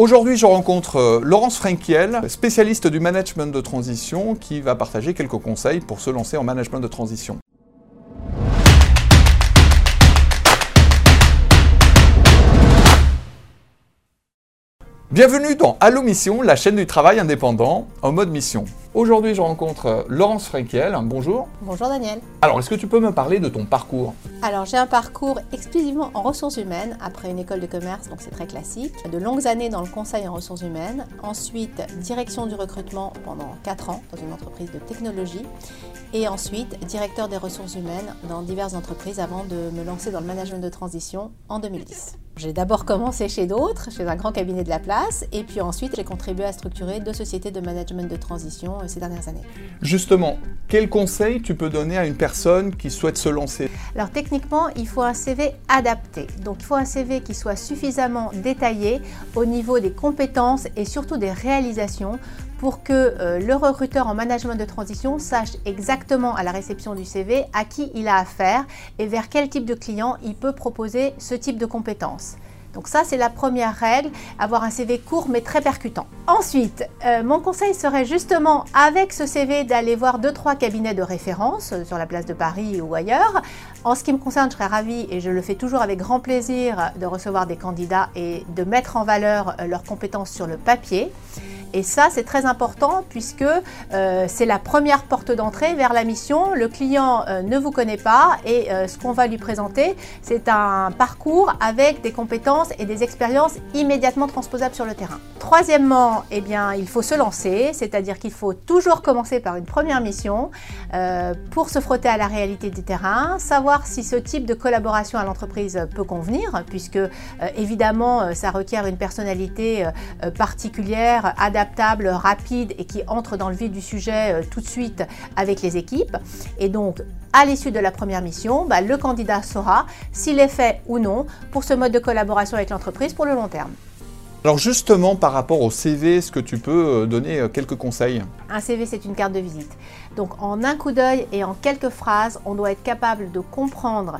Aujourd'hui, je rencontre euh, Laurence Frenkiel, spécialiste du management de transition, qui va partager quelques conseils pour se lancer en management de transition. Bienvenue dans Allo Mission, la chaîne du travail indépendant en mode mission. Aujourd'hui, je rencontre euh, Laurence Frenkiel. Bonjour. Bonjour Daniel. Alors, est-ce que tu peux me parler de ton parcours? Alors, j'ai un parcours exclusivement en ressources humaines après une école de commerce, donc c'est très classique. De longues années dans le conseil en ressources humaines. Ensuite, direction du recrutement pendant 4 ans dans une entreprise de technologie. Et ensuite, directeur des ressources humaines dans diverses entreprises avant de me lancer dans le management de transition en 2010. J'ai d'abord commencé chez d'autres, chez un grand cabinet de la place, et puis ensuite j'ai contribué à structurer deux sociétés de management de transition euh, ces dernières années. Justement, quel conseil tu peux donner à une personne qui souhaite se lancer? Alors techniquement, il faut un CV adapté. Donc il faut un CV qui soit suffisamment détaillé au niveau des compétences et surtout des réalisations pour que euh, le recruteur en management de transition sache exactement à la réception du CV à qui il a affaire et vers quel type de client il peut proposer ce type de compétences. Donc ça, c'est la première règle, avoir un CV court mais très percutant. Ensuite, euh, mon conseil serait justement avec ce CV d'aller voir deux trois cabinets de référence euh, sur la place de Paris ou ailleurs. En ce qui me concerne, je serais ravie et je le fais toujours avec grand plaisir de recevoir des candidats et de mettre en valeur leurs compétences sur le papier. Et ça, c'est très important puisque euh, c'est la première porte d'entrée vers la mission. Le client euh, ne vous connaît pas et euh, ce qu'on va lui présenter, c'est un parcours avec des compétences et des expériences immédiatement transposables sur le terrain. Troisièmement, eh bien, il faut se lancer, c'est-à-dire qu'il faut toujours commencer par une première mission pour se frotter à la réalité du terrain, savoir si ce type de collaboration à l'entreprise peut convenir, puisque évidemment, ça requiert une personnalité particulière, adaptée adaptable, rapide et qui entre dans le vif du sujet euh, tout de suite avec les équipes. Et donc, à l'issue de la première mission, bah, le candidat saura s'il est fait ou non pour ce mode de collaboration avec l'entreprise pour le long terme. Alors justement, par rapport au CV, est-ce que tu peux euh, donner euh, quelques conseils? Un CV, c'est une carte de visite. Donc en un coup d'œil et en quelques phrases, on doit être capable de comprendre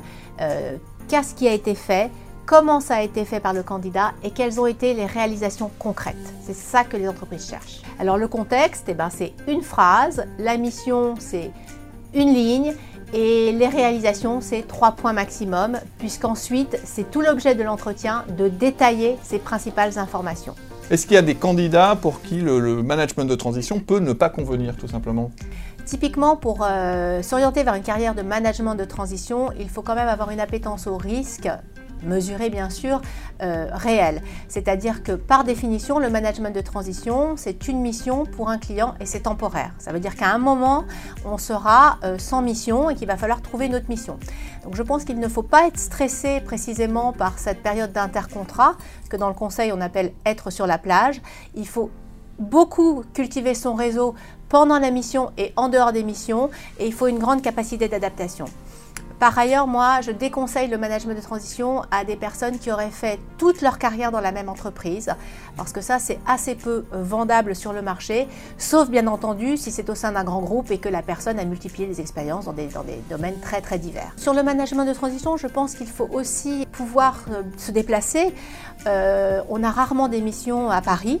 qu'est-ce qui a été fait, comment ça a été fait par le candidat et quelles ont été les réalisations concrètes. C'est ça que les entreprises cherchent. Alors le contexte, eh ben, c'est une phrase, la mission, c'est une ligne et les réalisations, c'est trois points maximum, puisqu'ensuite, c'est tout l'objet de l'entretien de détailler ces principales informations. Est-ce qu'il y a des candidats pour qui le, management de transition peut ne pas convenir, tout simplement? Typiquement, pour euh, s'orienter vers une carrière de management de transition, il faut quand même avoir une appétence au risque mesuré bien sûr, euh, réel. C'est-à-dire que par définition, le management de transition, c'est une mission pour un client et c'est temporaire. Ça veut dire qu'à un moment, on sera euh, sans mission et qu'il va falloir trouver une autre mission. Donc je pense qu'il ne faut pas être stressé précisément par cette période d'intercontrat, ce que dans le conseil on appelle être sur la plage. Il faut beaucoup cultiver son réseau pendant la mission et en dehors des missions et il faut une grande capacité d'adaptation. Par ailleurs, moi, je déconseille le management de transition à des personnes qui auraient fait toute leur carrière dans la même entreprise, parce que ça, c'est assez peu euh, vendable sur le marché, sauf bien entendu si c'est au sein d'un grand groupe et que la personne a multiplié les expériences dans des, domaines très très divers. Sur le management de transition, je pense qu'il faut aussi pouvoir euh, se déplacer. Euh, on a rarement des missions à Paris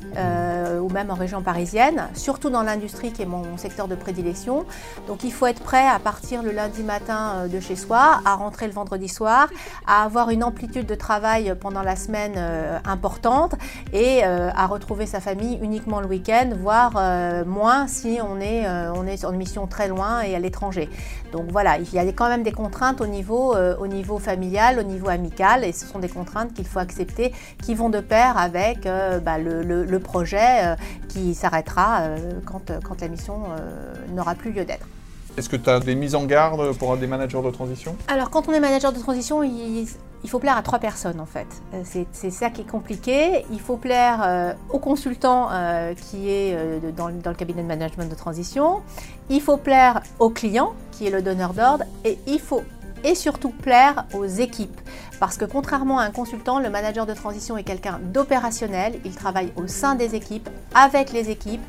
ou même en région parisienne, surtout dans l'industrie qui est mon secteur de prédilection. Donc il faut être prêt à partir le lundi matin de chez soi à rentrer le vendredi soir, à avoir une amplitude de travail pendant la semaine euh, importante et euh, à retrouver sa famille uniquement le week-end, voire euh, moins si on est, on est sur une mission très loin et à l'étranger. Donc voilà, il y a quand même des contraintes au niveau, au niveau familial, au niveau amical et ce sont des contraintes qu'il faut accepter qui vont de pair avec bah, le, le, projet qui s'arrêtera quand, quand la mission n'aura plus lieu d'être. Est-ce que tu as des mises en garde pour des managers de transition? Alors, quand on est manager de transition, il, faut plaire à trois personnes en fait. Euh, c'est ça qui est compliqué. Il faut plaire euh, au consultant euh, qui est dans, dans, le cabinet de management de transition. Il faut plaire au client qui est le donneur d'ordre. Et il faut et surtout plaire aux équipes. Parce que contrairement à un consultant, le manager de transition est quelqu'un d'opérationnel, il travaille au sein des équipes, avec les équipes,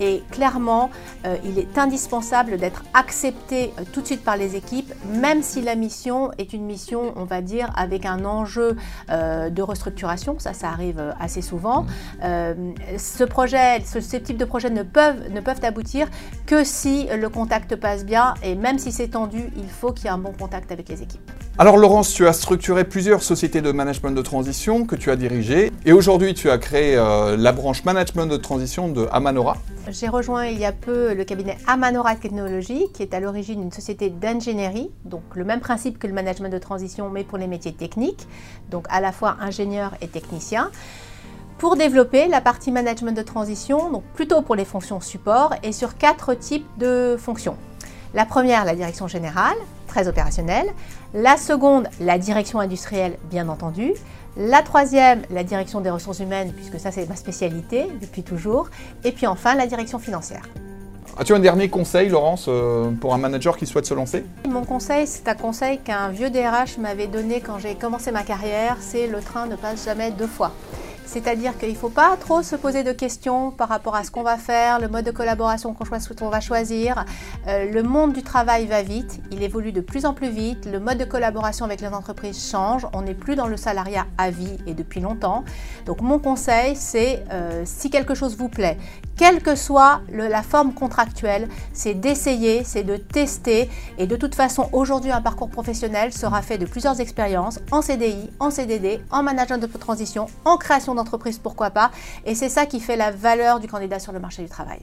Et clairement, euh, il est indispensable d'être accepté euh, tout de suite par les équipes, même si la mission est une mission, on va dire, avec un enjeu euh, de restructuration. Ça, ça arrive assez souvent. ce projet, ce, type de projets ne peuvent, ne peuvent aboutir que si le contact passe bien. Et même si c'est tendu, il faut qu'il y ait un bon contact avec les équipes. Alors Laurence, tu as structuré plusieurs sociétés de management de transition que tu as dirigées et aujourd'hui tu as créé la branche management de transition de Amanora. J'ai rejoint il y a peu le cabinet Amanora Technologies, qui est à l'origine d'une société d'ingénierie, donc le même principe que le management de transition, mais pour les métiers techniques, donc à la fois ingénieur et technicien, pour développer la partie management de transition, donc plutôt pour les fonctions support, et sur quatre types de fonctions. La première, la direction générale, très opérationnelle. La seconde, la direction industrielle, bien entendu. La troisième, la direction des ressources humaines, puisque ça c'est ma spécialité depuis toujours. Et puis enfin, la direction financière. As-tu un dernier conseil, Laurence, euh, pour un manager qui souhaite se lancer? Mon conseil, c'est un conseil qu'un vieux DRH m'avait donné quand j'ai commencé ma carrière, c'est le train ne passe jamais deux fois. C'est-à-dire qu'il ne faut pas trop se poser de questions par rapport à ce qu'on va faire, le mode de collaboration qu'on va choisir. Euh, le monde du travail va vite, il évolue de plus en plus vite, le mode de collaboration avec les entreprises change, on n'est plus dans le salariat à vie et depuis longtemps. Donc mon conseil, c'est euh, si quelque chose vous plaît, quelle que soit la forme contractuelle, c'est d'essayer, c'est de tester. Et de toute façon, aujourd'hui, un parcours professionnel sera fait de plusieurs expériences en CDI, en CDD, en management de transition, en création pourquoi pas. Et c'est ça qui fait la valeur du candidat sur le marché du travail.